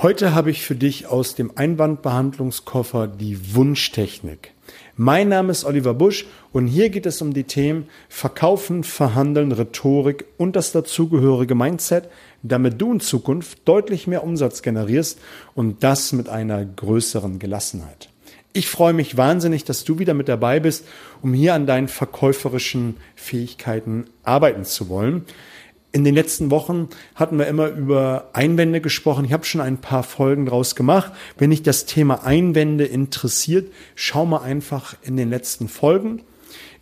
Heute habe ich für dich aus dem Einwandbehandlungskoffer die Wunschtechnik. Mein Name ist Oliver Busch und hier geht es um die Themen Verkaufen, Verhandeln, Rhetorik und das dazugehörige Mindset, damit du in Zukunft deutlich mehr Umsatz generierst und das mit einer größeren Gelassenheit. Ich freue mich wahnsinnig, dass du wieder mit dabei bist, um hier an deinen verkäuferischen Fähigkeiten arbeiten zu wollen. In den letzten Wochen hatten wir immer über Einwände gesprochen. Ich habe schon ein paar Folgen draus gemacht. Wenn dich das Thema Einwände interessiert, schau mal einfach in den letzten Folgen.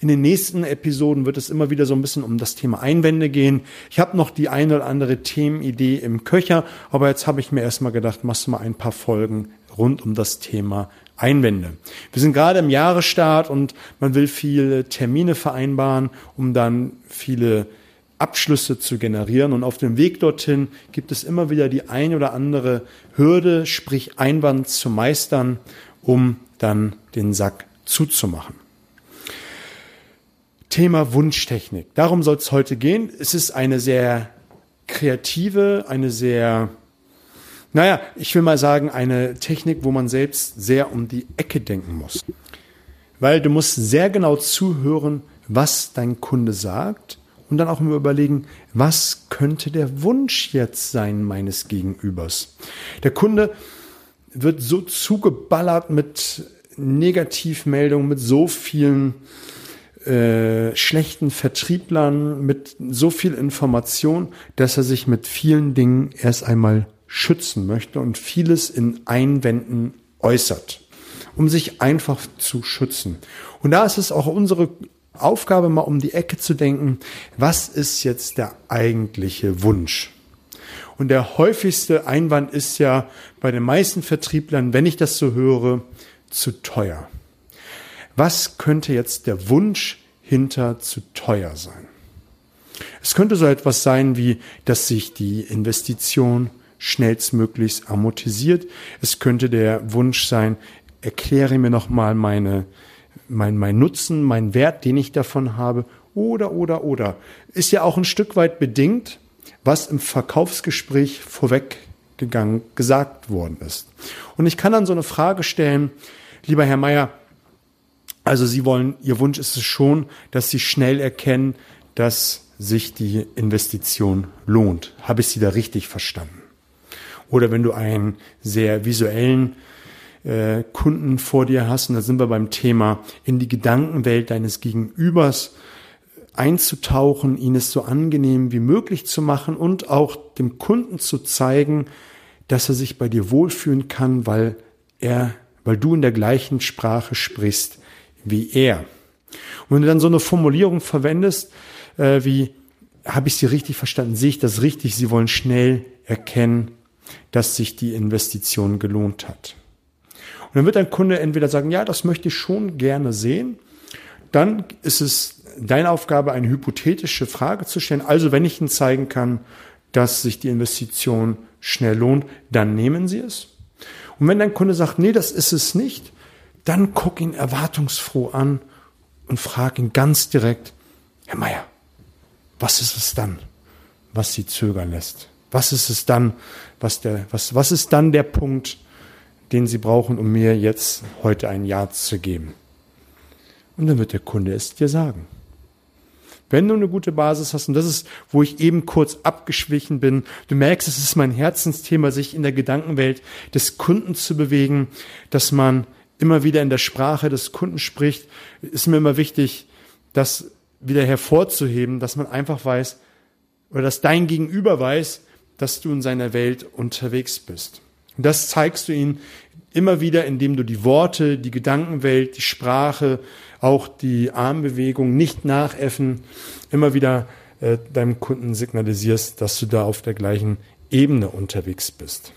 In den nächsten Episoden wird es immer wieder so ein bisschen um das Thema Einwände gehen. Ich habe noch die eine oder andere Themenidee im Köcher, aber jetzt habe ich mir erstmal gedacht, machst du mal ein paar Folgen rund um das Thema Einwände. Wir sind gerade im Jahresstart und man will viele Termine vereinbaren, um dann viele Abschlüsse zu generieren. Und auf dem Weg dorthin gibt es immer wieder die ein oder andere Hürde, sprich Einwand zu meistern, um dann den Sack zuzumachen. Thema Wunschtechnik. Darum soll es heute gehen. Es ist eine sehr kreative, eine sehr, naja, ich will mal sagen, eine Technik, wo man selbst sehr um die Ecke denken muss. Weil du musst sehr genau zuhören, was dein Kunde sagt und dann auch immer überlegen, was könnte der Wunsch jetzt sein meines Gegenübers. Der Kunde wird so zugeballert mit Negativmeldungen, mit so vielen äh, schlechten Vertrieblern, mit so viel Information, dass er sich mit vielen Dingen erst einmal schützen möchte und vieles in Einwänden äußert, um sich einfach zu schützen. Und da ist es auch unsere Aufgabe, mal um die Ecke zu denken, was ist jetzt der eigentliche Wunsch? Und der häufigste Einwand ist ja bei den meisten Vertrieblern, wenn ich das so höre, zu teuer. Was könnte jetzt der Wunsch hinter zu teuer sein? Es könnte so etwas sein wie, dass sich die Investition schnellstmöglichst amortisiert. Es könnte der Wunsch sein, erkläre mir nochmal meine mein, mein Nutzen, mein Wert, den ich davon habe, oder, oder, oder. Ist ja auch ein Stück weit bedingt, was im Verkaufsgespräch vorweggegangen gesagt worden ist. Und ich kann dann so eine Frage stellen, lieber Herr Meier, also Sie wollen, Ihr Wunsch ist es schon, dass Sie schnell erkennen, dass sich die Investition lohnt. Habe ich Sie da richtig verstanden? Oder wenn du einen sehr visuellen äh, Kunden vor dir hast, und da sind wir beim Thema, in die Gedankenwelt deines Gegenübers einzutauchen, ihn es so angenehm wie möglich zu machen und auch dem Kunden zu zeigen, dass er sich bei dir wohlfühlen kann, weil er, weil du in der gleichen Sprache sprichst wie er. Und wenn du dann so eine Formulierung verwendest, äh, wie, habe ich sie richtig verstanden, sehe ich das richtig, sie wollen schnell erkennen, dass sich die Investition gelohnt hat. Und dann wird ein Kunde entweder sagen, ja, das möchte ich schon gerne sehen. Dann ist es deine Aufgabe, eine hypothetische Frage zu stellen. Also wenn ich Ihnen zeigen kann, dass sich die Investition schnell lohnt, dann nehmen Sie es. Und wenn dein Kunde sagt, nee, das ist es nicht, dann guck ihn erwartungsfroh an und frag ihn ganz direkt, Herr Meier, was ist es dann, was Sie zögern lässt? Was ist es dann, was der, was, was ist dann der Punkt, den Sie brauchen, um mir jetzt heute ein Ja zu geben. Und dann wird der Kunde es dir sagen. Wenn du eine gute Basis hast, und das ist, wo ich eben kurz abgeschwichen bin, du merkst, es ist mein Herzensthema, sich in der Gedankenwelt des Kunden zu bewegen, dass man immer wieder in der Sprache des Kunden spricht, ist mir immer wichtig, das wieder hervorzuheben, dass man einfach weiß, oder dass dein Gegenüber weiß, dass du in seiner Welt unterwegs bist. Und das zeigst du ihnen immer wieder, indem du die Worte, die Gedankenwelt, die Sprache, auch die Armbewegung nicht nachäffen, immer wieder äh, deinem Kunden signalisierst, dass du da auf der gleichen Ebene unterwegs bist.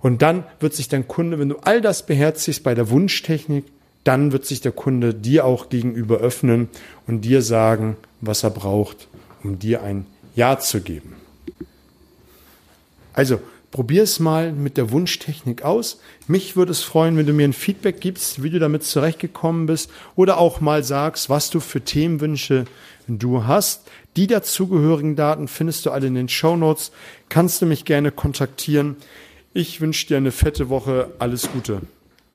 Und dann wird sich dein Kunde, wenn du all das beherzigst bei der Wunschtechnik, dann wird sich der Kunde dir auch gegenüber öffnen und dir sagen, was er braucht, um dir ein Ja zu geben. Also Probier es mal mit der Wunschtechnik aus. Mich würde es freuen, wenn du mir ein Feedback gibst, wie du damit zurechtgekommen bist oder auch mal sagst, was du für Themenwünsche du hast. Die dazugehörigen Daten findest du alle in den Show Notes. Kannst du mich gerne kontaktieren. Ich wünsche dir eine fette Woche. Alles Gute.